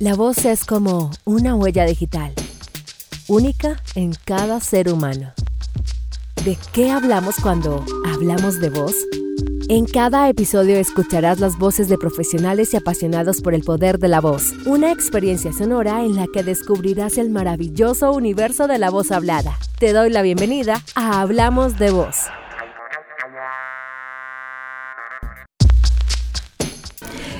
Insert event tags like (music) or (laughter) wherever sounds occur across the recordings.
La voz es como una huella digital, única en cada ser humano. ¿De qué hablamos cuando hablamos de voz? En cada episodio escucharás las voces de profesionales y apasionados por el poder de la voz, una experiencia sonora en la que descubrirás el maravilloso universo de la voz hablada. Te doy la bienvenida a Hablamos de Voz.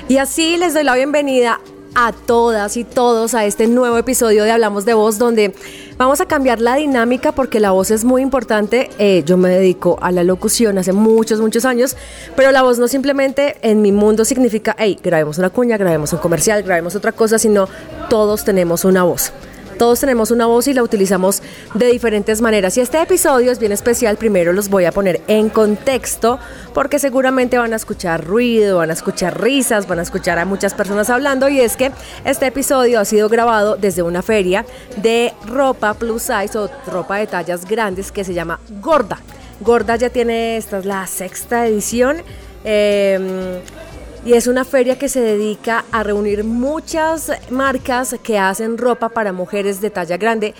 Y así les doy la bienvenida a todas y todos a este nuevo episodio de Hablamos de Voz, donde vamos a cambiar la dinámica porque la voz es muy importante. Eh, yo me dedico a la locución hace muchos, muchos años, pero la voz no simplemente en mi mundo significa, hey, grabemos una cuña, grabemos un comercial, grabemos otra cosa, sino todos tenemos una voz. Todos tenemos una voz y la utilizamos de diferentes maneras. Y este episodio es bien especial. Primero los voy a poner en contexto porque seguramente van a escuchar ruido, van a escuchar risas, van a escuchar a muchas personas hablando. Y es que este episodio ha sido grabado desde una feria de ropa plus size o ropa de tallas grandes que se llama Gorda. Gorda ya tiene, esta es la sexta edición. Eh, y es una feria que se dedica a reunir muchas marcas que hacen ropa para mujeres de talla grande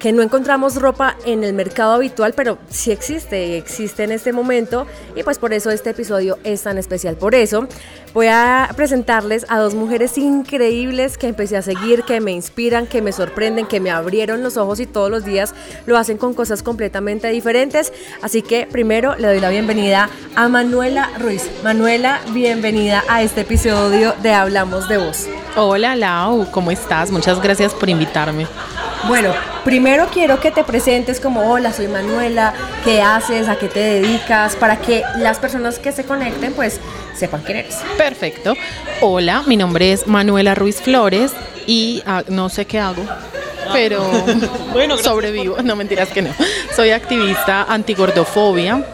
que no encontramos ropa en el mercado habitual, pero sí existe, existe en este momento y pues por eso este episodio es tan especial. Por eso voy a presentarles a dos mujeres increíbles que empecé a seguir, que me inspiran, que me sorprenden, que me abrieron los ojos y todos los días lo hacen con cosas completamente diferentes. Así que primero le doy la bienvenida a Manuela Ruiz. Manuela, bienvenida a este episodio de Hablamos de Voz. Hola Lau, ¿cómo estás? Muchas gracias por invitarme. Bueno, primero quiero que te presentes como, hola, soy Manuela, ¿qué haces? ¿A qué te dedicas? Para que las personas que se conecten, pues, sepan quién eres. Perfecto. Hola, mi nombre es Manuela Ruiz Flores y ah, no sé qué hago, pero (laughs) bueno, sobrevivo. No, mentiras que no. Soy activista antigordofobia.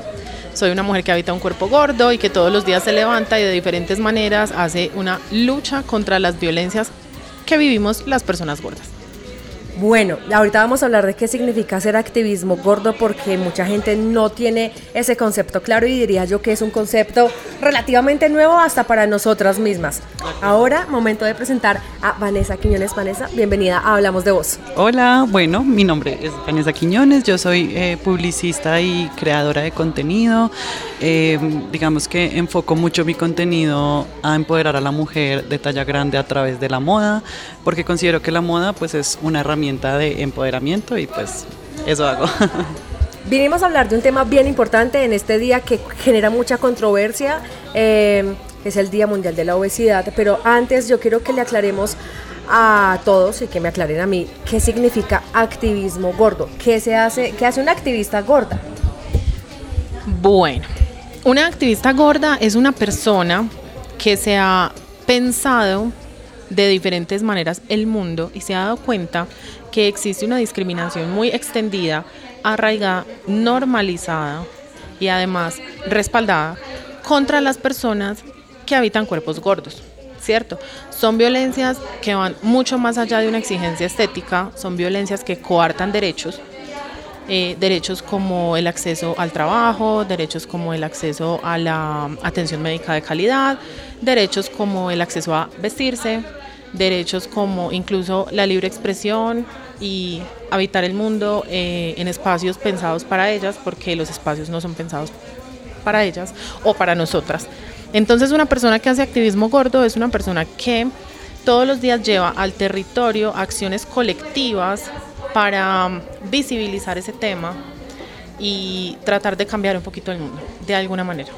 Soy una mujer que habita un cuerpo gordo y que todos los días se levanta y de diferentes maneras hace una lucha contra las violencias que vivimos las personas gordas. Bueno, ahorita vamos a hablar de qué significa ser activismo gordo porque mucha gente no tiene ese concepto claro y diría yo que es un concepto relativamente nuevo hasta para nosotras mismas. Ahora, momento de presentar a Vanessa Quiñones. Vanessa, bienvenida a Hablamos de Voz. Hola, bueno, mi nombre es Vanessa Quiñones, yo soy eh, publicista y creadora de contenido. Eh, digamos que enfoco mucho mi contenido a empoderar a la mujer de talla grande a través de la moda, porque considero que la moda pues es una herramienta de empoderamiento y pues eso hago. (laughs) Vinimos a hablar de un tema bien importante en este día que genera mucha controversia, eh, es el Día Mundial de la Obesidad, pero antes yo quiero que le aclaremos a todos y que me aclaren a mí qué significa activismo gordo, qué se hace, qué hace una activista gorda. Bueno, una activista gorda es una persona que se ha pensado de diferentes maneras el mundo y se ha dado cuenta que existe una discriminación muy extendida, arraigada, normalizada y además respaldada contra las personas que habitan cuerpos gordos. ¿Cierto? Son violencias que van mucho más allá de una exigencia estética, son violencias que coartan derechos, eh, derechos como el acceso al trabajo, derechos como el acceso a la atención médica de calidad, derechos como el acceso a vestirse, derechos como incluso la libre expresión y habitar el mundo eh, en espacios pensados para ellas, porque los espacios no son pensados para ellas o para nosotras. Entonces una persona que hace activismo gordo es una persona que todos los días lleva al territorio acciones colectivas para um, visibilizar ese tema y tratar de cambiar un poquito el mundo, de alguna manera.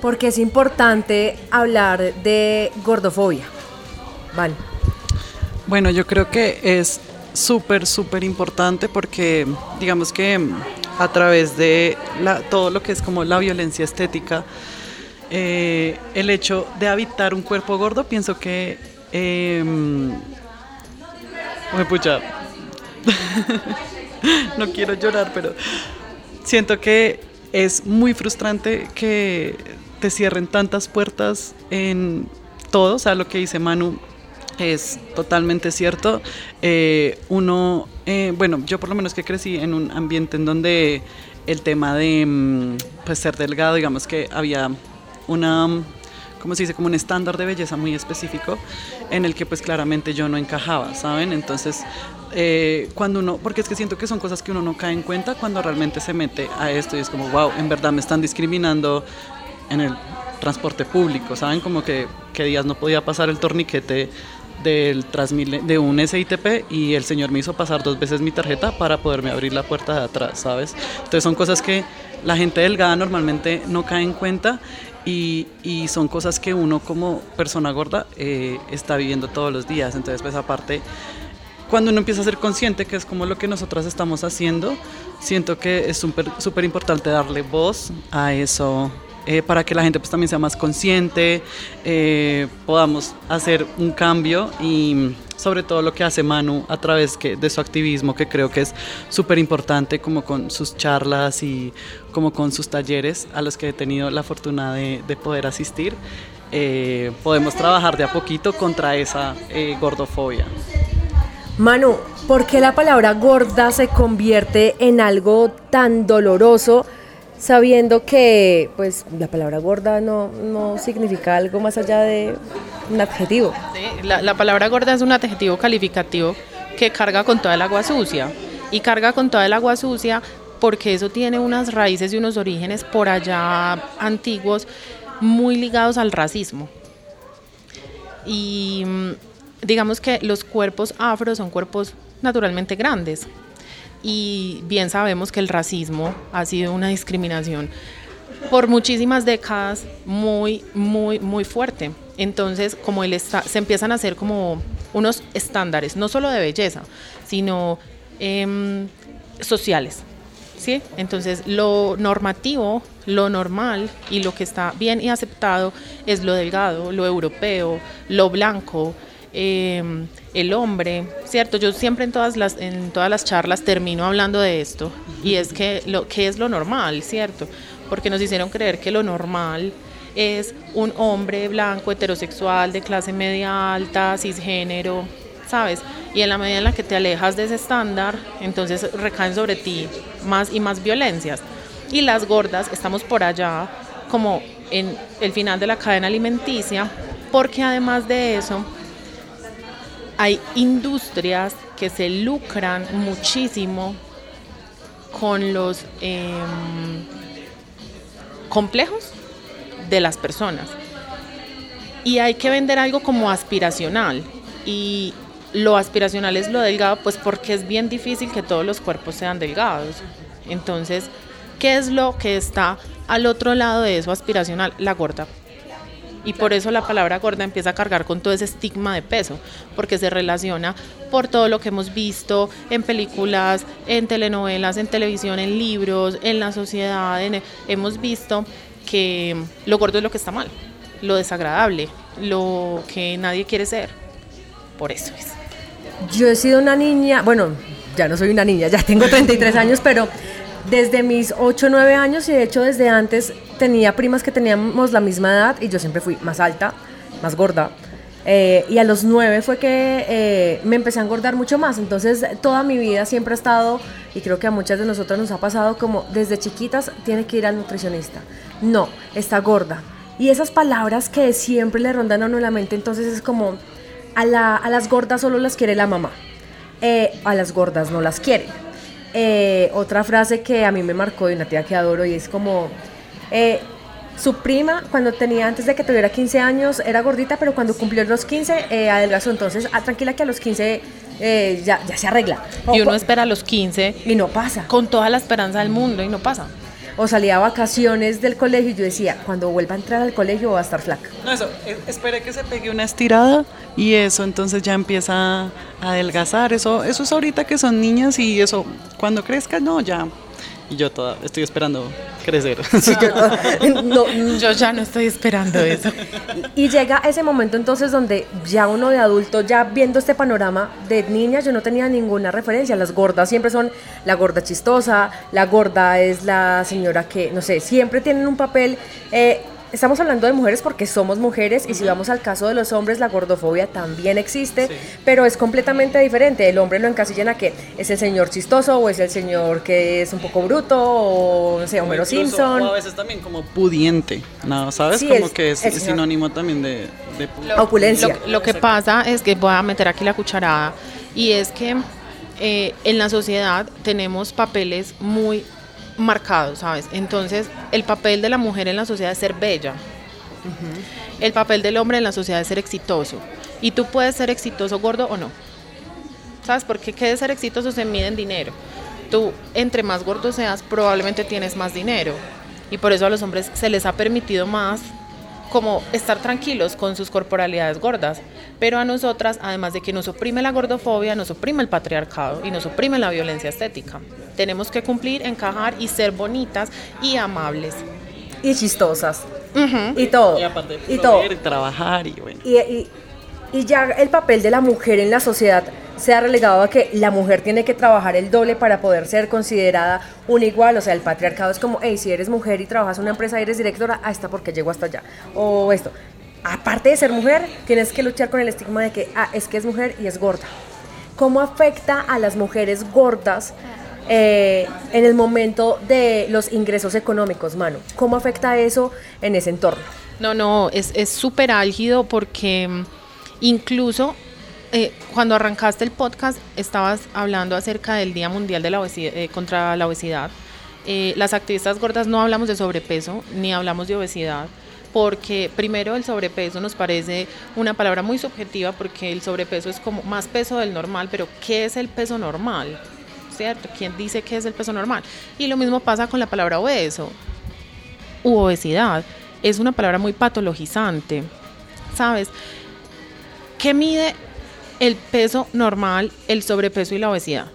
Porque es importante hablar de gordofobia. Vale. Bueno, yo creo que es súper, súper importante porque digamos que a través de todo lo que es como la violencia estética, eh, el hecho de habitar un cuerpo gordo, pienso que... Eh, pucha, (laughs) no quiero llorar, pero siento que es muy frustrante que te cierren tantas puertas en todo, o sea, lo que dice Manu es totalmente cierto. Eh, uno, eh, bueno, yo por lo menos que crecí en un ambiente en donde el tema de mm, pues, ser delgado, digamos que había una como se dice, como un estándar de belleza muy específico en el que pues claramente yo no encajaba, ¿saben? Entonces, eh, cuando uno, porque es que siento que son cosas que uno no cae en cuenta cuando realmente se mete a esto y es como, wow, en verdad me están discriminando en el transporte público, ¿saben? Como que, que días no podía pasar el torniquete del de un SITP y el señor me hizo pasar dos veces mi tarjeta para poderme abrir la puerta de atrás, ¿sabes? Entonces son cosas que la gente delgada normalmente no cae en cuenta y, y son cosas que uno como persona gorda eh, está viviendo todos los días. Entonces, pues aparte, cuando uno empieza a ser consciente, que es como lo que nosotras estamos haciendo, siento que es súper importante darle voz a eso eh, para que la gente pues también sea más consciente, eh, podamos hacer un cambio y sobre todo lo que hace Manu a través que, de su activismo, que creo que es súper importante, como con sus charlas y como con sus talleres a los que he tenido la fortuna de, de poder asistir. Eh, podemos trabajar de a poquito contra esa gordofobia. Manu, ¿por qué la palabra gorda se convierte en algo tan doloroso? Sabiendo que pues la palabra gorda no, no significa algo más allá de un adjetivo. la, la, palabra gorda es un adjetivo calificativo que carga con toda el agua sucia y carga con toda el agua sucia porque eso tiene unas raíces y unos orígenes por allá antiguos muy ligados al racismo. Y mm, digamos que los cuerpos afro son cuerpos naturalmente grandes, y bien sabemos que el racismo ha sido una discriminación por muchísimas décadas muy, muy, muy fuerte. Entonces, como él está, se empiezan a hacer como unos estándares, no solo de belleza, sino em, sociales. ¿sí? Entonces, lo normativo, lo normal y lo que está bien y aceptado es lo delgado, lo europeo, lo blanco, Em, el hombre, ¿cierto? Yo siempre en todas, las, en todas las charlas termino hablando de esto y es que lo que es lo normal, ¿cierto? Porque nos hicieron creer que lo normal es un hombre blanco, heterosexual, de clase media alta, cisgénero, ¿sabes? Y en la medida en la que te alejas de ese estándar, entonces recaen sobre ti más y más violencias. Y las gordas estamos por allá como en el final de la cadena alimenticia, porque además de eso, hay industrias que se lucran muchísimo con los em, complejos de las personas. Y hay que vender algo como aspiracional. Y lo aspiracional es lo delgado, pues porque es bien difícil que todos los cuerpos sean delgados. Entonces, ¿qué es lo que está al otro lado de eso aspiracional? La gorda y por eso la palabra gorda empieza a cargar con todo ese estigma de peso, porque se relaciona por todo lo que hemos visto en películas, en telenovelas, en televisión, en libros, en la sociedad. hemos visto que lo gordo es lo que está mal, lo desagradable, lo que nadie quiere ser. Por eso es. Yo he sido una niña, bueno, ya no soy una niña, ya tengo 33 años, pero desde mis 8 o 9 años y de hecho desde antes tenía primas que teníamos la misma edad y yo siempre fui más alta, más gorda. Eh, y a los 9 fue que eh, me empecé a engordar mucho más. Entonces toda mi vida siempre ha estado, y creo que a muchas de nosotros nos ha pasado como desde chiquitas tiene que ir al nutricionista. No, está gorda. Y esas palabras que siempre le rondan a uno la mente, entonces es como, a, las gordas solo las quiere la mamá. Eh, a las gordas no las quiere eh, otra frase que a mí me marcó de una tía que adoro y es como, eh, su prima cuando tenía, antes de que tuviera 15 años, era gordita, pero cuando cumplió los 15, eh, adelgazó. Entonces, ah, tranquila que a los 15 eh, ya, ya se arregla. Y uno espera a los 15. Y no pasa. Con toda la esperanza del mundo y no pasa o salía a vacaciones del colegio y yo decía, cuando vuelva a entrar al colegio va a estar flaca. No, eso, espere que se pegue una estirada y eso entonces ya empieza a adelgazar. Eso, eso es ahorita que son niñas y eso, cuando crezca, no, ya y yo toda, estoy esperando crecer. (laughs) (laughs) yo, ya no estoy esperando eso. Y llega ese momento entonces donde ya uno de adulto, ya viendo este panorama de niñas, yo no tenía ninguna referencia. Las gordas siempre son la gorda chistosa, la gorda es la señora que, no sé, siempre tienen un papel... Eh, estamos hablando de mujeres porque somos mujeres y si vamos al caso de los hombres, la gordofobia también existe, pero es completamente diferente. El hombre lo encasillan a que es el señor chistoso o es el señor que es un poco bruto o no sé, Homero Simpson. O a veces también como pudiente, ¿no? ¿Sabes? como que es, sinónimo también de, opulencia. Lo, que pasa es que voy a meter aquí la cucharada y es que eh, en la sociedad tenemos papeles muy marcado, ¿sabes? Entonces, el papel de la mujer en la sociedad es ser bella. El papel del hombre en la sociedad es ser exitoso. Y tú puedes ser exitoso gordo o no. ¿Sabes? Porque qué de ser exitoso se mide en dinero. Tú, entre más gordo seas, probablemente tienes más dinero. Y por eso a los hombres se les ha permitido más como estar tranquilos con sus corporalidades gordas. Pero a nosotras, además de que nos oprime la gordofobia, nos oprime el patriarcado y nos oprime la violencia estética. Tenemos que cumplir, encajar y ser bonitas y amables. Y chistosas. Y todo. Y, todo. trabajar y bueno. y ya el papel de la mujer en la sociedad se ha relegado a que la mujer tiene que trabajar el doble para poder ser considerada un igual, o sea, el patriarcado es como, hey, si eres mujer y trabajas en una empresa y eres directora, ah, está porque llego hasta allá, o esto. Aparte de ser mujer, tienes que luchar con el estigma de que, ah, es que es mujer y es gorda. ¿Cómo afecta a las mujeres gordas eh, en el momento de los ingresos económicos, mano? ¿Cómo afecta eso en ese entorno? No, no, es súper álgido porque mm, incluso eh, cuando arrancaste el podcast estabas hablando acerca del Día Mundial de la obesidad, eh, contra la Obesidad. Las activistas gordas no hablamos de sobrepeso ni hablamos de obesidad porque primero el sobrepeso nos parece una palabra muy subjetiva porque el sobrepeso es como más peso del normal, pero ¿qué es el peso normal? ¿Cierto? ¿Quién dice qué es el peso normal? Y lo mismo pasa con la palabra obeso u obesidad. Es una palabra muy patologizante, ¿sabes? ¿Qué mide el peso normal, el sobrepeso y la obesidad.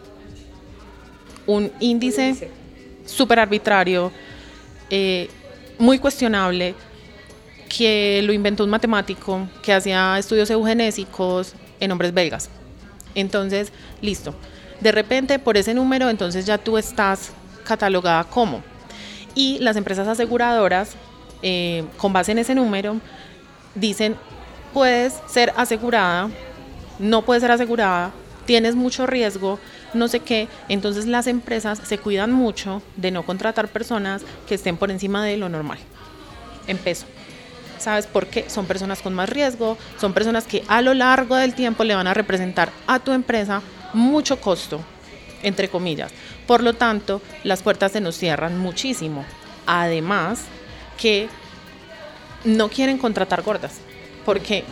Un índice súper arbitrario, eh, muy cuestionable, que lo inventó un matemático que hacía estudios eugenésicos en hombres belgas. Entonces, listo. De repente, por ese número, entonces ya tú estás catalogada como. Y las empresas aseguradoras, eh, con base en ese número, dicen, puedes ser asegurada no puede ser asegurada, tienes mucho riesgo, no sé qué. Entonces las empresas se cuidan mucho de no contratar personas que estén por encima de lo normal, en peso. ¿Sabes por qué? Son personas con más riesgo, son personas que a lo largo del tiempo le van a representar a tu empresa mucho costo, entre comillas. Por lo tanto, las puertas se nos cierran muchísimo. Además, que no quieren contratar gordas, porque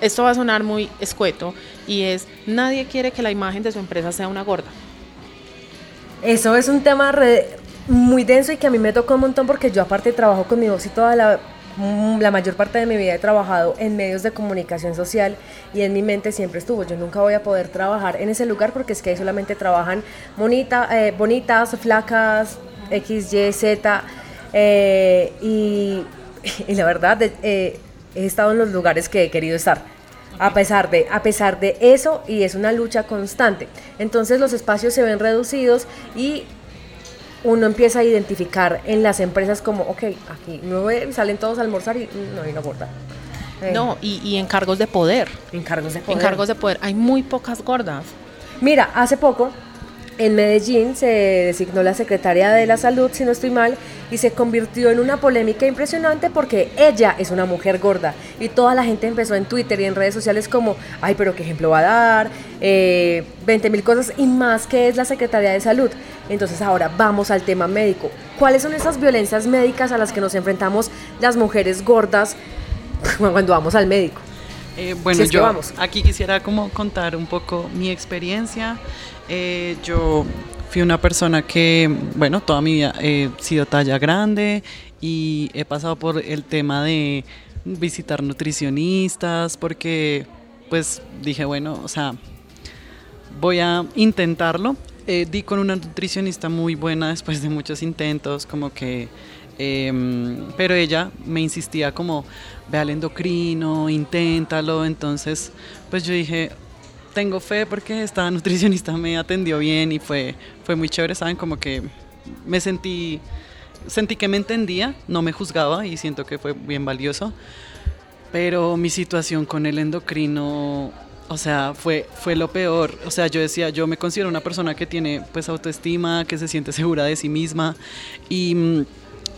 esto va a sonar muy escueto y es, nadie quiere que la imagen de su empresa sea una gorda. Eso es un tema muy denso y que a mí me tocó un montón porque yo aparte trabajo con mi voz y toda la, la mayor parte de mi vida he trabajado en medios de comunicación social y en mi mente siempre estuvo, yo nunca voy a poder trabajar en ese lugar porque es que ahí solamente trabajan bonita, eh, bonitas, flacas, X, Y, Z eh, y, (laughs) la verdad eh, he estado en los lugares que he querido estar. A pesar, de, a pesar de eso, y es una lucha constante. Entonces los espacios se ven reducidos y uno empieza a identificar en las empresas como, ok, aquí no salen todos a almorzar y no hay una gorda. Eh. No, y, y en cargos de poder. En cargos de poder. En cargos de poder. Hay muy pocas gordas. Mira, hace poco en Medellín se designó la secretaria de la salud, si no estoy mal, y se convirtió en una polémica impresionante porque ella es una mujer gorda. Y toda la gente empezó en Twitter y en redes sociales como, ay, pero qué ejemplo va a dar, eh, 20 mil cosas y más que es la secretaria de salud. Entonces ahora vamos al tema médico. ¿Cuáles son esas violencias médicas a las que nos enfrentamos las mujeres gordas (laughs) cuando vamos al médico? Eh, bueno, yo aquí quisiera como contar un poco mi experiencia. Eh, yo fui una persona que, bueno, toda mi vida he sido talla grande y he pasado por el tema de visitar nutricionistas porque pues dije, bueno, o sea, voy a intentarlo. Eh, di con una nutricionista muy buena después de muchos intentos, como que, em, pero ella me insistía como, ve al endocrino, inténtalo, entonces pues yo dije, tengo fe porque esta (laughs) nutricionista me atendió bien y fue, fue muy chévere, ¿saben? Como que me sentí sentí que me entendía, no me juzgaba y siento que fue bien valioso. Pero mi situación con el endocrino, o sea, fue, fue lo peor. O sea, yo decía, yo me considero una persona que tiene pues autoestima, que se siente segura de sí misma y mm,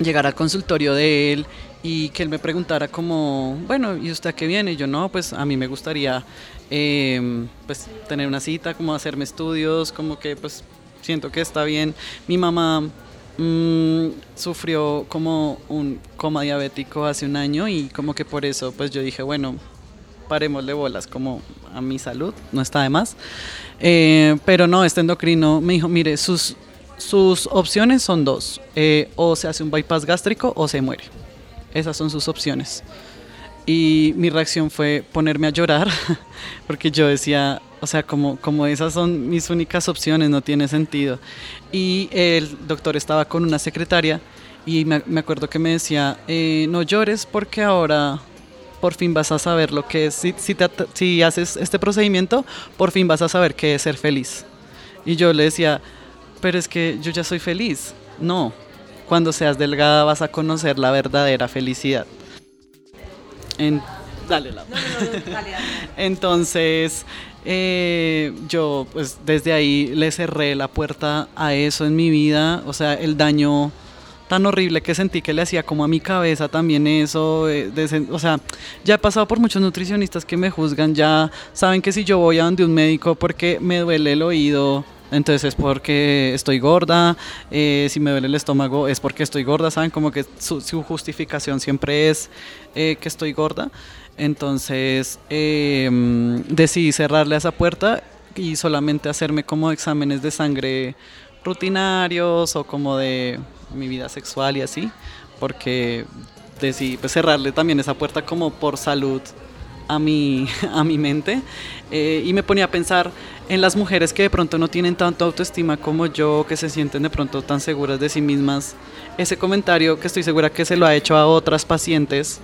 llegar al consultorio de él y que él me preguntara como, bueno, ¿y usted qué viene? Y yo, no, pues a mí me gustaría em, pues tener una cita, como hacerme estudios, como que pues siento que está bien. Mi mamá mm, sufrió como un coma diabético hace un año y como que por eso pues yo dije, bueno, parémosle bolas como a mi salud, no está de más. Eh, pero no, este endocrino me dijo, mire, sus, sus opciones son dos, eh, o se hace un bypass gástrico o se muere. Esas son sus opciones. Y mi reacción fue ponerme a llorar, (laughs) porque yo decía, o sea, como, como esas son mis únicas opciones, no tiene sentido. Y el doctor estaba con una secretaria y me, me acuerdo que me decía, eh, no llores porque ahora por fin vas a saber lo que es, si, si, te, si haces este procedimiento, por fin vas a saber qué es ser feliz. Y yo le decía, pero es que yo ya soy feliz. No, cuando seas delgada vas a conocer la verdadera felicidad. En, dale, la. (laughs) Entonces, eh, yo pues desde ahí le cerré la puerta a eso en mi vida, o sea, el daño tan horrible que sentí que le hacía como a mi cabeza también eso, o sea, ya he pasado por muchos nutricionistas que me juzgan, ya saben que si yo voy a donde un médico porque me duele el oído, entonces es porque estoy gorda, eh, si me duele el estómago es porque estoy gorda, ¿saben? Como que su, justificación siempre es eh, que estoy gorda. Entonces em, decidí cerrarle esa puerta y solamente hacerme como exámenes de sangre rutinarios o como de mi vida sexual y así, porque decidí pues, cerrarle también esa puerta como por salud a mi, (laughs) a mi mente eh, y me ponía a pensar en las mujeres que de pronto no tienen tanto autoestima como yo, que se sienten de pronto tan seguras de sí mismas. Ese comentario que estoy segura que se lo ha hecho a otras pacientes,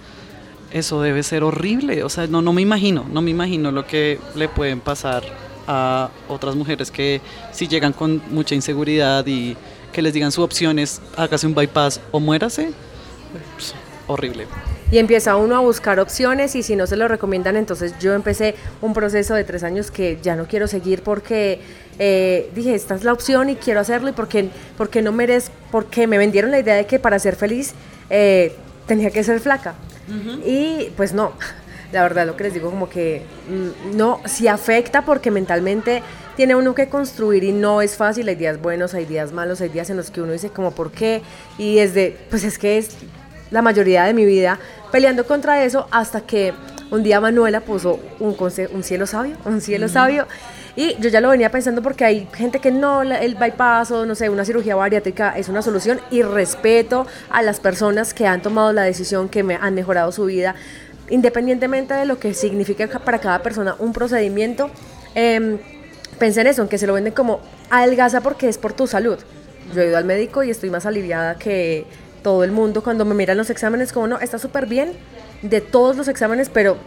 eso debe ser horrible. O sea, no, no me imagino, no me imagino lo que le pueden pasar a otras mujeres que si llegan con mucha inseguridad y que les digan su opción es hágase un bypass o muérase. Pues, horrible y empieza uno a buscar opciones y si no se lo recomiendan, entonces yo empecé un proceso de tres años que ya no quiero seguir porque eh, dije, esta es la opción y quiero hacerlo y porque, porque no merezco, porque me vendieron la idea de que para ser feliz eh, tenía que ser flaca. Y pues no, la verdad lo que les digo como que mm, no, sí afecta porque mentalmente tiene uno que construir y no es fácil, hay días buenos, hay días malos, hay días en los que uno dice como por qué y desde, pues es que es la mayoría de mi vida peleando contra eso hasta que un día Manuela puso un, un cielo sabio, un cielo sabio. Y yo ya lo venía pensando porque hay gente que no, el bypass o no sé, una cirugía bariátrica es una solución y respeto a las personas que han tomado la decisión, que me han mejorado su vida, independientemente de lo que significa para cada persona un procedimiento. Eh, pensé en eso, en que se lo venden como adelgaza porque es por tu salud. Yo he ido al médico y estoy más aliviada que todo el mundo cuando me miran los exámenes como no, está súper bien de todos los exámenes, pero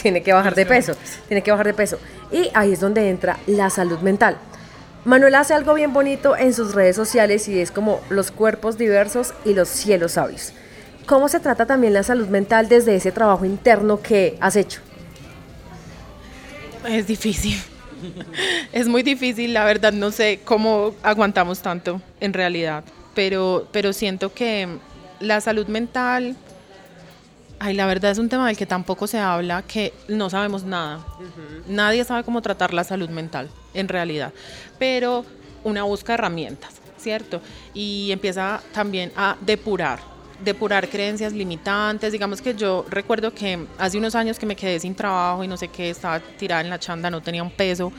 tiene que bajar de peso, tiene que bajar de peso. Y ahí es donde entra la salud mental. Manuel hace algo bien bonito en sus redes sociales y es como los cuerpos diversos y los cielos sabios. ¿Cómo se trata también la salud mental desde ese trabajo interno que has hecho? Es difícil. Es muy difícil, la verdad no sé cómo aguantamos tanto en realidad pero, pero siento que la salud mental, ay, la verdad es un tema del que tampoco se habla, que no sabemos nada. Nadie sabe cómo tratar la salud mental, en realidad. Pero una busca herramientas, ¿cierto? Y empieza también a depurar, depurar creencias limitantes. Digamos que yo recuerdo que hace unos años que me quedé sin trabajo y no sé qué, estaba tirada en la chanda, no tenía un peso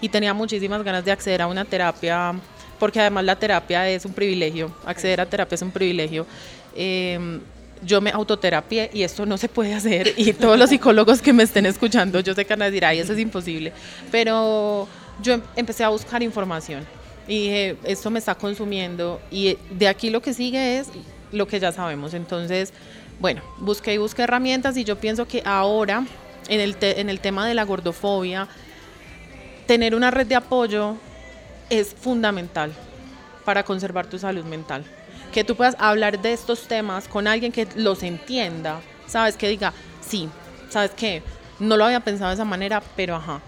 y tenía muchísimas ganas de acceder a una terapia porque además la terapia es un privilegio, acceder a terapia es un privilegio. Em, yo me autoterapié y esto no se puede hacer y todos los psicólogos que me estén escuchando, yo sé que van a decir, ay, eso es imposible, pero yo em, empecé a buscar información y dije, esto me está consumiendo y de aquí lo que sigue es lo que ya sabemos. Entonces, bueno, busqué y busqué herramientas y yo pienso que ahora en el, en el tema de la gordofobia, tener una red de apoyo es fundamental para conservar tu salud mental. que tú puedas hablar de estos temas con alguien que los entienda, ¿sabes? Que diga, sí, ¿sabes qué? No lo había pensado de esa manera, pero ajá.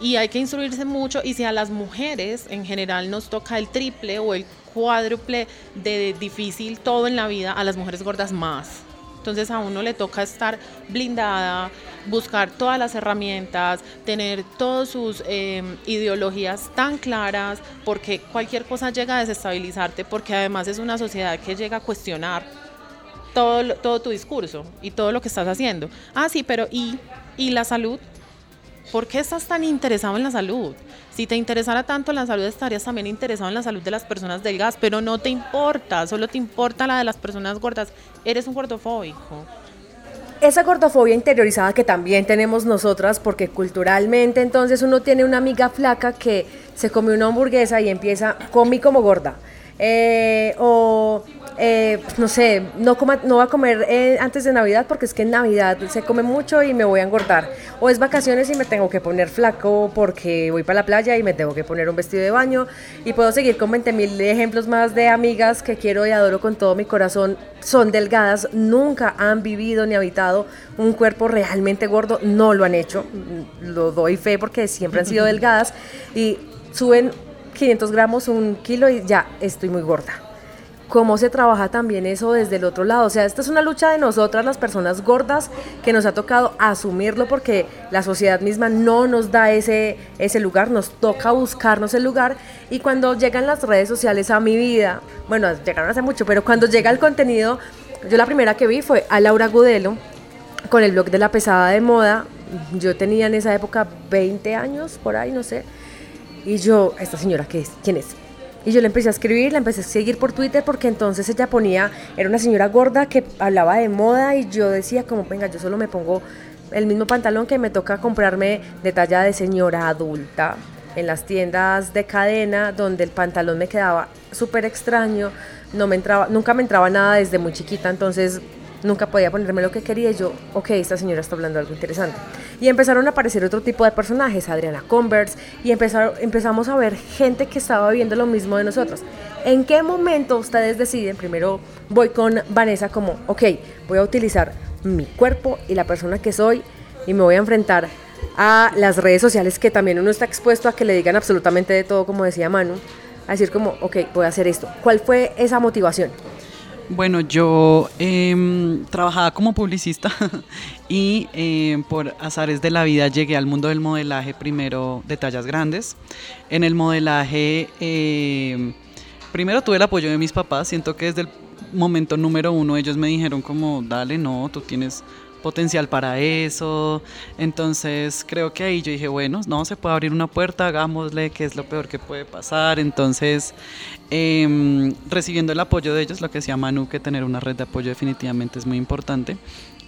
Y hay que instruirse mucho y si a las mujeres en general nos toca el triple o el cuádruple de difícil todo en la vida, a las mujeres gordas más. Entonces a uno le toca estar blindada, buscar todas las herramientas, tener todas sus em, ideologías tan claras, porque cualquier cosa llega a desestabilizarte, porque además es una sociedad que llega a cuestionar todo, todo tu discurso y todo lo que estás haciendo. Ah, sí, pero ¿y, y la salud? ¿Por qué estás tan interesado en la salud? Si te interesara tanto la salud, estarías también interesado en la salud de las personas delgadas, pero no te importa, solo te importa la de las personas gordas. Eres un gordofóbico esa gordofobia interiorizada que también tenemos nosotras, porque culturalmente entonces uno tiene una amiga flaca que se come una hamburguesa y empieza, comí como gorda. Eh, o eh, no sé, no, coma, no va a comer eh, antes de Navidad porque es que en Navidad se come mucho y me voy a engordar. O es vacaciones y me tengo que poner flaco porque voy para la playa y me tengo que poner un vestido de baño. Y puedo seguir con 20 mil ejemplos más de amigas que quiero y adoro con todo mi corazón. Son delgadas, nunca han vivido ni habitado un cuerpo realmente gordo, no lo han hecho. Lo doy fe porque siempre han sido (laughs) delgadas y suben 500 gramos, un kilo y ya estoy muy gorda cómo se trabaja también eso desde el otro lado. O sea, esta es una lucha de nosotras, las personas gordas, que nos ha tocado asumirlo porque la sociedad misma no nos da ese, ese lugar, nos toca buscarnos el lugar. Y cuando llegan las redes sociales a mi vida, bueno, llegaron hace mucho, pero cuando llega el contenido, yo la primera que vi fue a Laura Gudelo con el blog de la pesada de moda. Yo tenía en esa época 20 años, por ahí, no sé. Y yo, ¿esta señora qué es? ¿Quién es? Y yo le empecé a escribir, la empecé a seguir por Twitter porque entonces ella ponía, era una señora gorda que hablaba de moda y yo decía como, venga, yo solo me pongo el mismo pantalón que me toca comprarme de talla de señora adulta en las tiendas de cadena donde el pantalón me quedaba súper extraño, no me entraba, nunca me entraba nada desde muy chiquita, entonces nunca podía ponerme lo que quería y yo, ok, esta señora está hablando algo interesante. Y empezaron a aparecer otro tipo de personajes, Adriana Converse, y empezaron, empezamos a ver gente que estaba viendo lo mismo de nosotros. ¿En qué momento ustedes deciden? Primero voy con Vanessa como, ok, voy a utilizar mi cuerpo y la persona que soy y me voy a enfrentar a las redes sociales que también uno está expuesto a que le digan absolutamente de todo, como decía Manu, a decir como, ok, voy a hacer esto. ¿Cuál fue esa motivación? Bueno, yo em, trabajaba como publicista (laughs) y em, por azares de la vida llegué al mundo del modelaje primero de tallas grandes. En el modelaje, em, primero tuve el apoyo de mis papás, siento que desde el momento número uno ellos me dijeron como, dale, no, tú tienes potencial para eso. Entonces creo que ahí yo dije, bueno, no, se puede abrir una puerta, hagámosle, que es lo peor que puede pasar. Entonces, em, recibiendo el apoyo de ellos, lo que decía Manu, que tener una red de apoyo definitivamente es muy importante.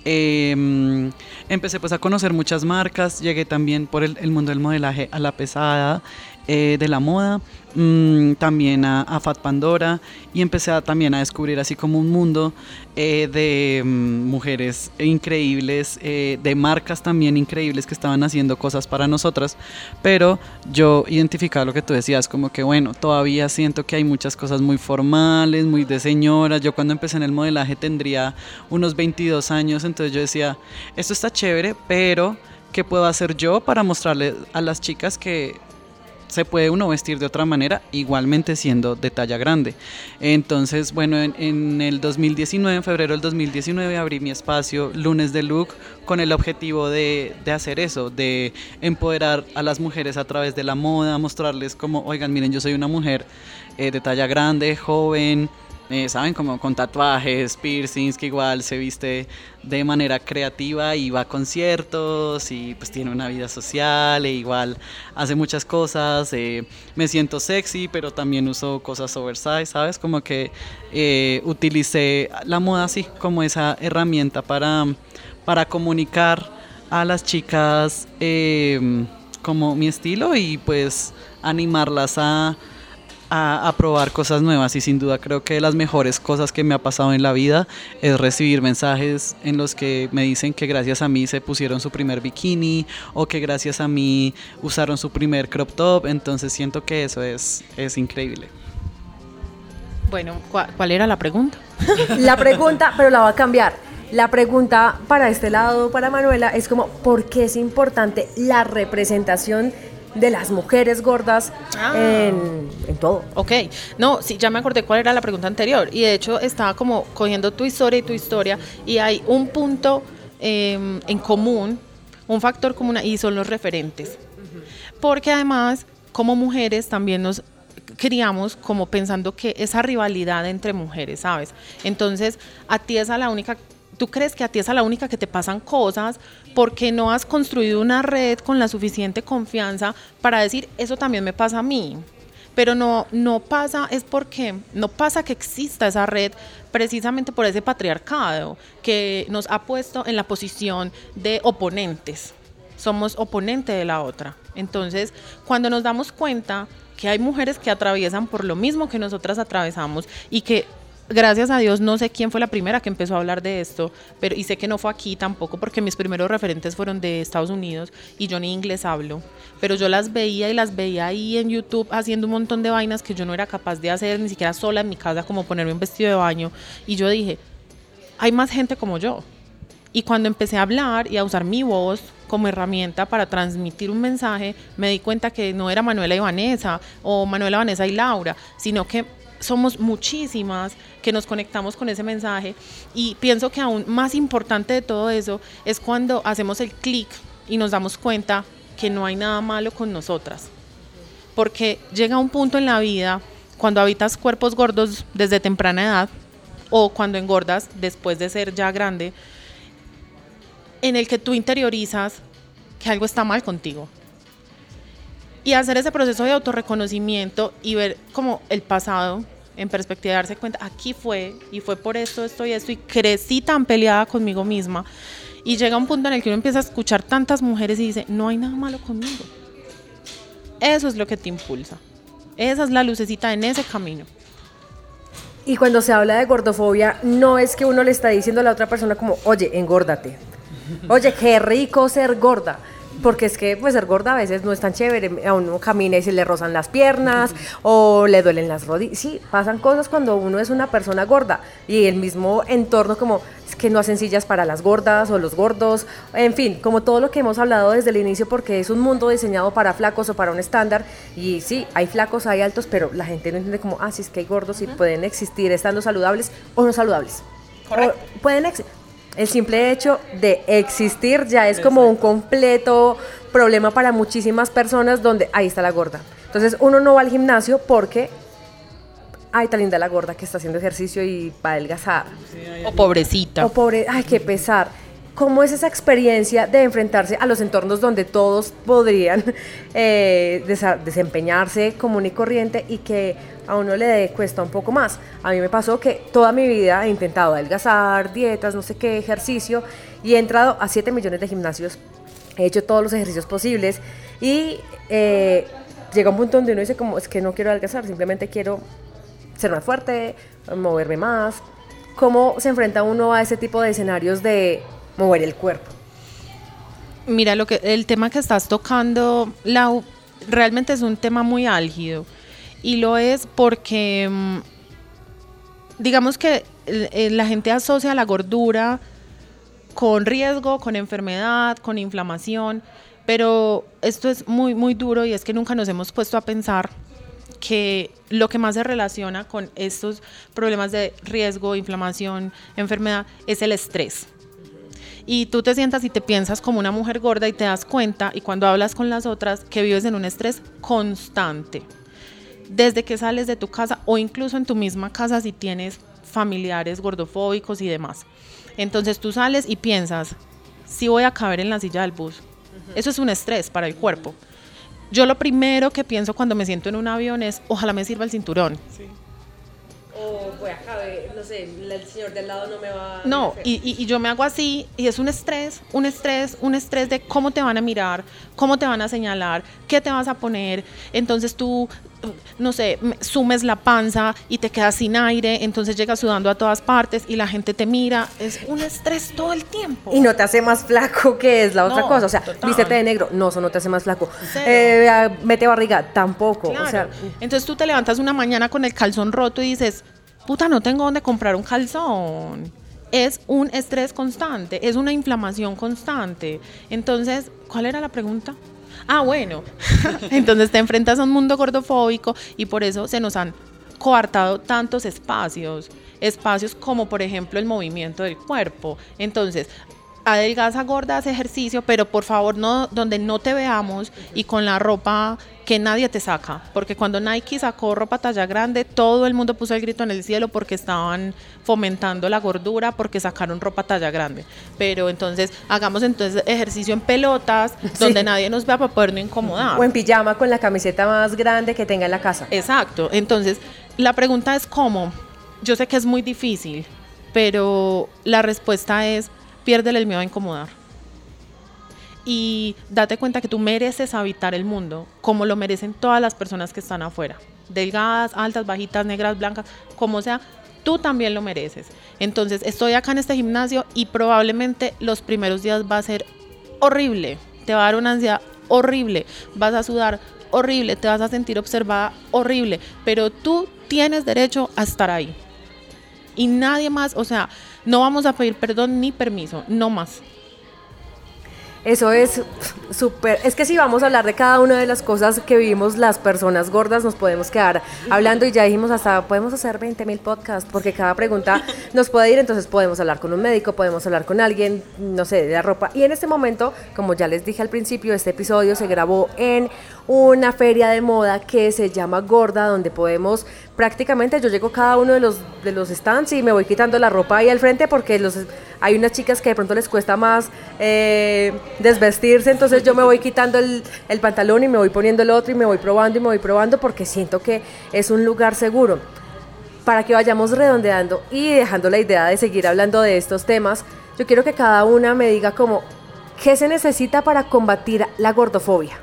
Em, empecé pues a conocer muchas marcas, llegué también por el, el mundo del modelaje a la pesada, eh, de la moda, mm, también a, Fat Pandora y empecé también a descubrir así como un mundo eh, de mm, mujeres increíbles, eh, de marcas también increíbles que estaban haciendo cosas para nosotras, pero yo identificaba lo que tú decías, como que bueno, todavía siento que hay muchas cosas muy formales, muy de señoras, yo cuando empecé en el modelaje tendría unos 22 años, entonces yo decía, esto está chévere, pero... ¿Qué puedo hacer yo para mostrarle a las chicas que se puede uno vestir de otra manera, igualmente siendo de talla grande. Entonces, bueno, en, el 2019, en febrero del 2019, abrí mi espacio Lunes de Look con el objetivo de, hacer eso, de empoderar a las mujeres a través de la moda, mostrarles como, oigan, miren, yo soy una mujer eh, de talla grande, joven, eh, ¿saben? Como con tatuajes, piercings, que igual se viste de manera creativa y va a conciertos y pues tiene una vida social e igual hace muchas cosas. Eh, me siento sexy, pero también uso cosas oversize, ¿sabes? Como que eh, utilicé la moda así como esa herramienta para, para comunicar a las chicas como mi estilo y pues animarlas a a, probar cosas nuevas y sin duda creo que las mejores cosas que me ha pasado en la vida es recibir mensajes en los que me dicen que gracias a mí se pusieron su primer bikini o que gracias a mí usaron su primer crop top, entonces siento que eso es, es increíble. Bueno, ¿cuál, cuál era la pregunta? (laughs) La pregunta, pero la va a cambiar. La pregunta para este lado, para Manuela, es como, ¿por qué es importante la representación de las mujeres gordas Ah. en, en todo? Ok, no, sí, ya me acordé cuál era la pregunta anterior y de hecho estaba como cogiendo tu historia y tu historia y hay un punto eh, en común, un factor común y son los referentes. Porque además, como mujeres también nos criamos como pensando que esa rivalidad entre mujeres, ¿sabes? Entonces, a ti es a la única, tú crees que a ti es a la única que te pasan cosas porque no has construido una red con la suficiente confianza para decir, eso también me pasa a mí. Pero no, no pasa, es porque no pasa que exista esa red precisamente por ese patriarcado que nos ha puesto en la posición de oponentes. Somos oponente de la otra. Entonces, cuando nos damos cuenta que hay mujeres que atraviesan por lo mismo que nosotras atravesamos y que gracias a Dios no sé quién fue la primera que empezó a hablar de esto, pero y sé que no fue aquí tampoco porque mis primeros referentes fueron de Estados Unidos y yo ni inglés hablo, pero yo las veía y las veía ahí en YouTube haciendo un montón de vainas que yo no era capaz de hacer ni siquiera sola en mi casa como ponerme un vestido de baño y yo dije, hay más gente como yo. Y cuando empecé a hablar y a usar mi voz como herramienta para transmitir un mensaje, me di cuenta que no era Manuela y Vanessa o Manuela, Vanessa y Laura, sino que somos muchísimas que nos conectamos con ese mensaje y pienso que aún más importante de todo eso es cuando hacemos el clic y nos damos cuenta que no hay nada malo con nosotras. Porque llega un punto en la vida cuando habitas cuerpos gordos desde temprana edad o cuando engordas después de ser ya grande, en el que tú interiorizas que algo está mal contigo. Y hacer ese proceso de autorreconocimiento y ver como el pasado en perspectiva, darse cuenta, aquí fue, y fue por esto, esto y esto, y crecí tan peleada conmigo misma. Y llega un punto en el que uno empieza a escuchar tantas mujeres y dice, no hay nada malo conmigo. Eso es lo que te impulsa. Esa es la lucecita en ese camino. Y cuando se habla de gordofobia, no es que uno le está diciendo a la otra persona como, oye, engórdate. Oye, qué rico ser gorda. Porque es que pues ser gorda a veces no es tan chévere. A uno camina y se le rozan las piernas o le duelen las rodillas. Sí, pasan cosas cuando uno es una persona gorda. Y el mismo entorno como es que no hacen sillas para las gordas o los gordos. En fin, como todo lo que hemos hablado desde el inicio porque es un mundo diseñado para flacos o para un estándar. Y sí, hay flacos, hay altos, pero la gente no entiende como, ah, sí es que hay gordos y pueden existir estando saludables o no saludables. Correcto. O pueden existir. El simple hecho de existir ya es como un completo problema para muchísimas personas donde ahí está la gorda. Entonces uno no va al gimnasio porque, ay, tan linda la gorda que está haciendo ejercicio y va a adelgazar. O pobrecita. O pobre, ay, qué pesar. ¿Cómo es esa experiencia de enfrentarse a los entornos donde todos podrían (laughs) eh, desempeñarse común y corriente y que a uno le cuesta un poco más? A mí me pasó que toda mi vida he intentado adelgazar, dietas, no sé qué, ejercicio y he entrado a 7 millones de gimnasios. He hecho todos los ejercicios posibles y eh, llega un punto donde uno dice como, es que no quiero adelgazar, simplemente quiero ser más fuerte, moverme más. ¿Cómo se enfrenta uno a ese tipo de escenarios de mover el cuerpo? Mira, lo que el tema que estás tocando, Lau, realmente es un tema muy álgido. Y lo es porque, mm, digamos que eh, la gente asocia la gordura con riesgo, con enfermedad, con inflamación, pero esto es muy, muy duro y es que nunca nos hemos puesto a pensar que lo que más se relaciona con estos problemas de riesgo, inflamación, enfermedad, es el estrés. Y tú te sientas y te piensas como una mujer gorda y te das cuenta, y cuando hablas con las otras, que vives en un estrés constante. Desde que sales de tu casa o incluso en tu misma casa si tienes familiares gordofóbicos y demás. Entonces tú sales y piensas, si voy a caber en la silla del bus. Eso es un estrés para el cuerpo. Yo lo primero que pienso cuando me siento en un avión es, ojalá me sirva el cinturón. O voy a caber, no sé, el señor del lado no me va No, y, y- y yo me hago así y es un estrés, un estrés, un estrés de cómo te van a mirar, cómo te van a señalar, qué te vas a poner. Entonces tú, no sé, me- sumes la panza y te quedas sin aire, entonces llegas sudando a todas partes y la gente te mira. Es un estrés todo el tiempo. Y no te hace más flaco, que es la otra No, cosa. O sea, total. vístete de negro. No, eso no te hace más flaco. Eh, mete barriga. Tampoco. Claro. O sea, Entonces tú te levantas una mañana con el calzón roto y dices, puta, no tengo dónde comprar un calzón. Es un estrés constante, es una inflamación constante. Entonces, ¿cuál era la pregunta? Ah, bueno. (laughs) Entonces te enfrentas a un mundo gordofóbico y por eso se nos han coartado tantos espacios, espacios como por ejemplo el movimiento del cuerpo. Entonces, adelgaza gorda, hace ejercicio, pero por favor no donde no te veamos y con la ropa que nadie te saca, porque cuando Nike sacó ropa talla grande, todo el mundo puso el grito en el cielo porque estaban fomentando la gordura, porque sacaron ropa talla grande. Pero entonces hagamos entonces ejercicio en pelotas, donde nadie nos vea para podernos incomodar. O en pijama con la camiseta más grande que tenga en la casa. Exacto. Entonces, la pregunta es cómo. Yo sé que es muy difícil, pero la respuesta es piérdele el miedo a incomodar y date cuenta que tú mereces habitar el mundo como lo merecen todas las personas que están afuera. Delgadas, altas, bajitas, negras, blancas, como sea, tú también lo mereces. Entonces, estoy acá en este gimnasio y probablemente los primeros días va a ser horrible. Te va a dar una ansiedad horrible, vas a sudar horrible, te vas a sentir observada horrible, pero tú tienes derecho a estar ahí. Y nadie más, o sea, no vamos a pedir perdón ni permiso, no más. Eso es súper. Es que si vamos a hablar de cada una de las cosas que vivimos las personas gordas, nos podemos quedar hablando y ya dijimos hasta podemos hacer 20 mil podcasts porque cada pregunta nos puede ir. Entonces podemos hablar con un médico, podemos hablar con alguien, no sé, de la ropa. Y en este momento, como ya les dije al principio, este episodio se grabó en una feria de moda que se llama Gorda, donde podemos prácticamente yo llego cada uno de los, de los stands y me voy quitando la ropa ahí al frente porque los, hay unas chicas que de pronto les cuesta más eh, desvestirse, entonces yo me voy quitando el, el pantalón y me voy poniendo el otro y me voy probando y me voy probando porque siento que es un lugar seguro. Para que vayamos redondeando y dejando la idea de seguir hablando de estos temas, yo quiero que cada una me diga como, ¿qué se necesita para combatir la gordofobia?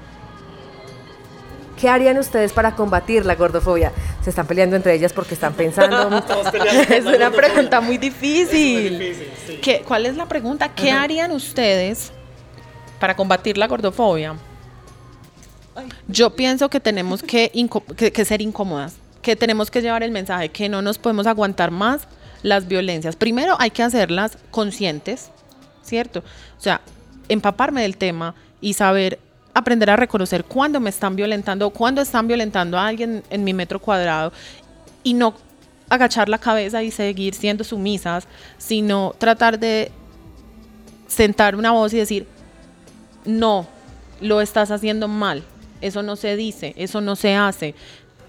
¿Qué harían ustedes para combatir la gordofobia? Se están peleando entre ellas porque están pensando. (laughs) (laughs) es una pregunta muy difícil. ¿Qué, ¿Cuál es la pregunta? ¿Qué harían ustedes para combatir la gordofobia? Yo pienso que tenemos que, que ser incómodas, que tenemos que llevar el mensaje que no nos podemos aguantar más las violencias. Primero hay que hacerlas conscientes, ¿cierto? O sea, empaparme del tema y saber aprender a reconocer cuándo me están violentando, cuándo están violentando a alguien en mi metro cuadrado y no agachar la cabeza y seguir siendo sumisas, sino tratar de sentar una voz y decir, no, lo estás haciendo mal, eso no se dice, eso no se hace.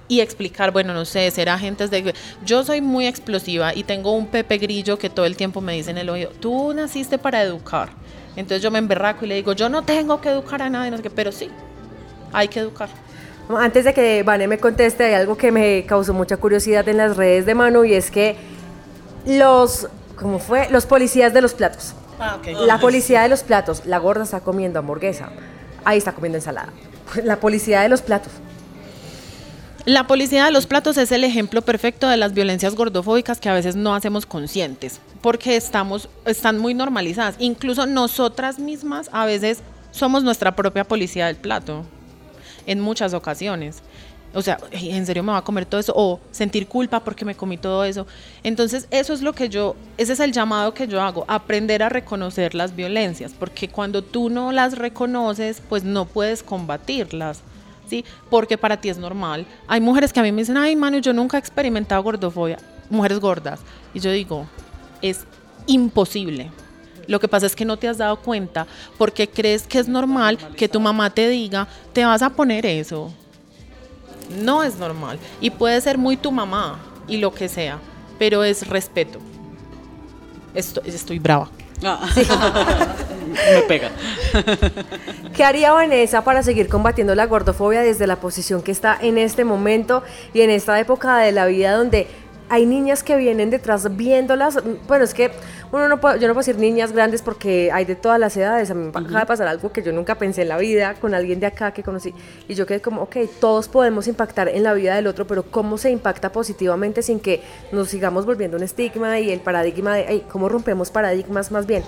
Y explicar, bueno, no sé, ser agentes de... Yo soy muy explosiva y tengo un Pepe Grillo que todo el tiempo me dice en el oído, tú naciste para educar entonces yo me emberraco y le digo, yo no tengo que educar a nadie, no sé qué, pero sí, hay que educar. Antes de que Vane me conteste, hay algo que me causó mucha curiosidad en las redes de Manu y es que los, ¿cómo fue? Los policías de los platos. Ah, La policía de los platos, la gorda está comiendo hamburguesa, ahí está comiendo ensalada. (laughs) La policía de los platos. La policía de los platos es el ejemplo perfecto de las violencias gordofóbicas que a veces no hacemos conscientes, porque estamos, están muy normalizadas. Incluso nosotras mismas a veces somos nuestra propia policía del plato, en muchas ocasiones. O sea, ¿en serio me va a comer todo eso? O sentir culpa porque me comí todo eso. Entonces, eso es lo que yo, ese es el llamado que yo hago, aprender a reconocer las violencias, porque cuando tú no las reconoces, pues no puedes combatirlas. ¿Sí? Porque para ti es normal. Hay mujeres que a mí me dicen, ay, Manu, yo nunca he experimentado gordofobia, mujeres gordas. Y yo digo, es imposible. Lo que pasa es que no te has dado cuenta porque crees que es normal que tu mamá te diga, te vas a poner eso. No es normal. Y puede ser muy tu mamá y lo que sea, pero es respeto. Estoy, estoy brava. Ah. (laughs) Me pega. (laughs) ¿Qué haría Vanessa para seguir combatiendo la gordofobia desde la posición que está en este momento y en esta época de la vida donde hay niñas que vienen detrás viéndolas. Bueno, es que uno no puede, yo no puedo decir niñas grandes porque hay de todas las edades. A mí me acaba de pasar algo que yo nunca pensé en la vida con alguien de acá que conocí. Y yo quedé como, ok, todos podemos impactar en la vida del otro, pero ¿cómo se impacta positivamente sin que nos sigamos volviendo un estigma y el paradigma de, ¿cómo rompemos paradigmas más bien?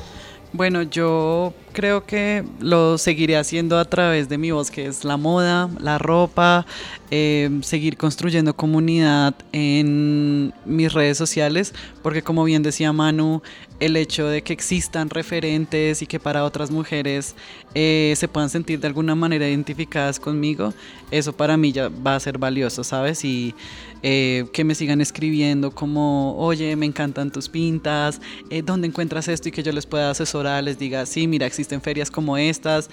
Bueno, yo creo que lo seguiré haciendo a través de mi voz, que es la moda, la ropa, eh, seguir construyendo comunidad en mis redes sociales, porque como bien decía Manu, el hecho de que existan referentes y que para otras mujeres eh, se puedan sentir de alguna manera identificadas conmigo, eso para mí ya va a ser valioso, ¿sabes? Y eh, que me sigan escribiendo como, oye, me encantan tus pintas, eh, ¿dónde encuentras esto? Y que yo les pueda asesorar, les diga, sí, mira, existen ferias como estas,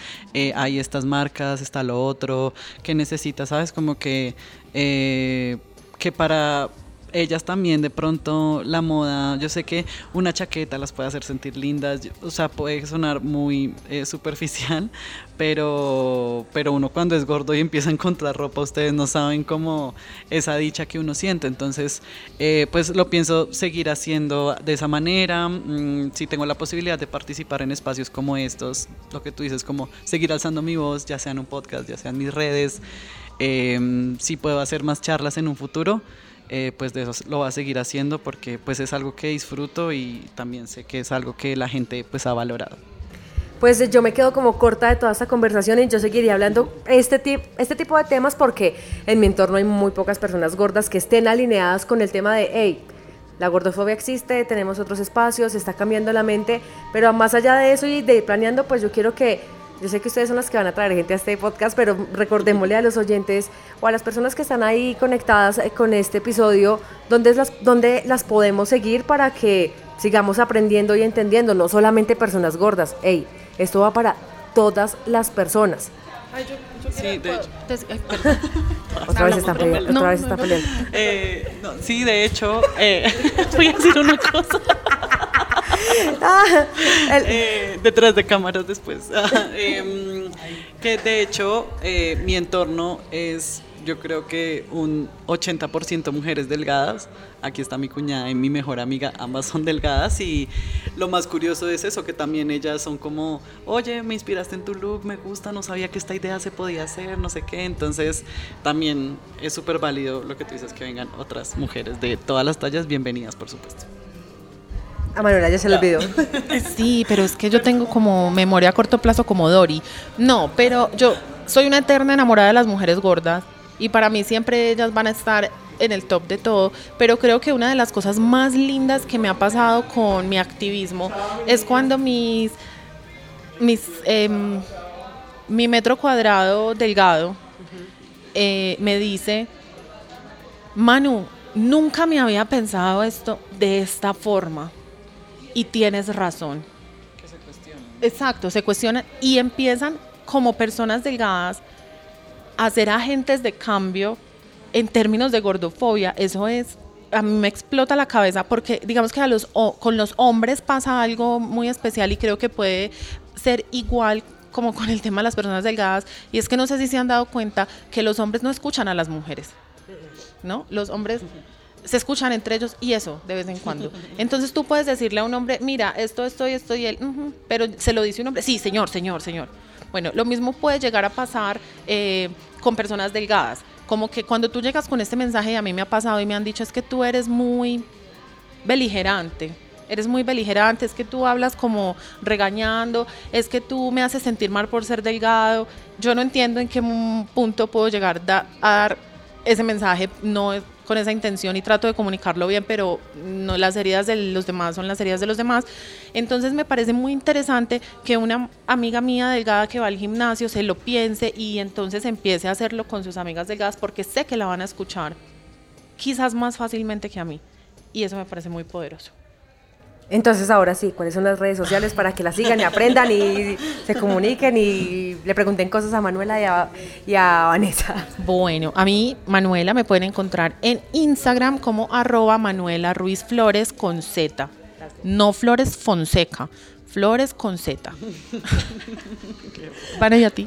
hay estas marcas, está lo otro, ¿qué necesitas? ¿Sabes? Como que, que para ellas también de pronto la moda, yo sé que una chaqueta las puede hacer sentir lindas, o sea, puede sonar muy eh, superficial, pero, pero uno cuando es gordo y empieza a encontrar ropa, ustedes no saben cómo esa dicha que uno siente, entonces eh, pues lo pienso seguir haciendo de esa manera, mm, si tengo la posibilidad de participar en espacios como estos, lo que tú dices, como seguir alzando mi voz, ya sea en un podcast, ya sea en mis redes, eh, si puedo hacer más charlas en un futuro, eh, pues de eso lo va a seguir haciendo porque pues es algo que disfruto y también sé que es algo que la gente pues ha valorado. Pues yo me quedo como corta de toda esta conversación y yo seguiría hablando este, este tipo de temas porque en mi entorno hay muy pocas personas gordas que estén alineadas con el tema de, hey, la gordofobia existe, tenemos otros espacios, está cambiando la mente, pero más allá de eso y de ir planeando, pues yo quiero que yo sé que ustedes son las que van a traer gente a este podcast, pero recordémosle a los oyentes o a las personas que están ahí conectadas eh, con este episodio, dónde las, dónde las podemos seguir para que sigamos aprendiendo y entendiendo, no solamente personas gordas. Ey, esto va para todas las personas. Ay, yo, sí, de hecho. (laughs) otra vez está peleando. Otra vez está peleando. Eh, sí, de hecho, eh, (laughs) voy a decir una cosa. (laughs) (laughs) Ah, eh, detrás de cámaras después. (laughs) Em, que de hecho eh, mi entorno es yo creo que un 80% mujeres delgadas. Aquí está mi cuñada y mi mejor amiga, ambas son delgadas y lo más curioso es eso, que también ellas son como, oye, me inspiraste en tu look, me gusta, no sabía que esta idea se podía hacer, no sé qué. Entonces también es súper válido lo que tú dices, que vengan otras mujeres de todas las tallas, bienvenidas por supuesto. A Manuela ya se le olvidó. (laughs) Sí, pero es que yo tengo como memoria a corto plazo como Dori. No, pero yo soy una eterna enamorada de las mujeres gordas y para mí siempre ellas van a estar en el top de todo, pero creo que una de las cosas más lindas que me ha pasado con mi activismo es cuando mis, mis em, mi metro cuadrado delgado eh, me dice, Manu, nunca me había pensado esto de esta forma y tienes razón. Que se cuestionan. Exacto, se cuestionan y empiezan como personas delgadas a ser agentes de cambio en términos de gordofobia. Eso es, a mí me explota la cabeza porque digamos que a los, con los hombres pasa algo muy especial y creo que puede ser igual como con el tema de las personas delgadas y es que no sé si se han dado cuenta que los hombres no escuchan a las mujeres. ¿No? Los hombres se escuchan entre ellos y eso de vez en cuando. Entonces tú puedes decirle a un hombre, mira, esto, esto y esto y él, pero se lo dice un hombre, sí, señor, señor, señor. Bueno, lo mismo puede llegar a pasar eh, con personas delgadas. Como que cuando tú llegas con este mensaje, a mí me ha pasado y me han dicho, es que tú eres muy beligerante. Eres muy beligerante, es que tú hablas como regañando, es que tú me haces sentir mal por ser delgado. Yo no entiendo en qué punto puedo llegar a dar ese mensaje. No con esa intención y trato de comunicarlo bien, pero no las heridas de los demás son las heridas de los demás. Entonces me parece muy interesante que una amiga mía delgada que va al gimnasio se lo piense y entonces empiece a hacerlo con sus amigas delgadas porque sé que la van a escuchar quizás más fácilmente que a mí. Y eso me parece muy poderoso. Entonces, ahora sí, ¿cuáles son las redes sociales para que la sigan y aprendan y (laughs) se comuniquen y le pregunten cosas a Manuela y a, Vanessa? Bueno, a mí, Manuela, me pueden encontrar en Instagram como arroba Manuela Ruiz Flores con Z. No Flores Fonseca, Flores con Z. (laughs) Para y a ti.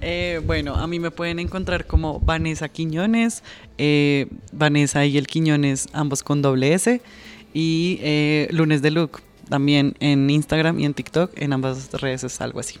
Eh, bueno, a mí me pueden encontrar como Vanessa Quiñones, eh, Vanessa y el Quiñones, ambos con doble S y eh, Lunes de Look, también en Instagram y en TikTok, en ambas redes es algo así.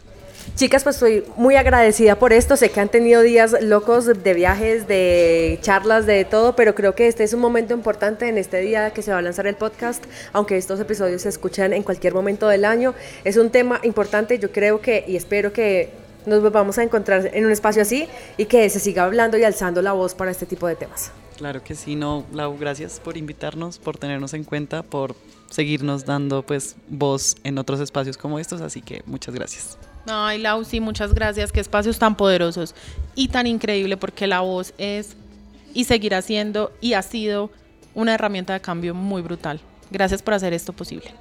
Chicas, pues estoy muy agradecida por esto. Sé que han tenido días locos de viajes, de charlas, de todo, pero creo que este es un momento importante en este día que se va a lanzar el podcast, aunque estos episodios se escuchan en cualquier momento del año. Es un tema importante, yo creo que y espero que nos vamos a encontrar en un espacio así y que se siga hablando y alzando la voz para este tipo de temas. Claro que sí, no, Lau, gracias por invitarnos, por tenernos en cuenta, por seguirnos dando pues voz en otros espacios como estos, así que muchas gracias. Ay, Lau, sí, muchas gracias. Qué espacios tan poderosos y tan increíble porque la voz es y seguirá siendo y ha sido una herramienta de cambio muy brutal. Gracias por hacer esto posible.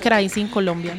Crazy Colombia.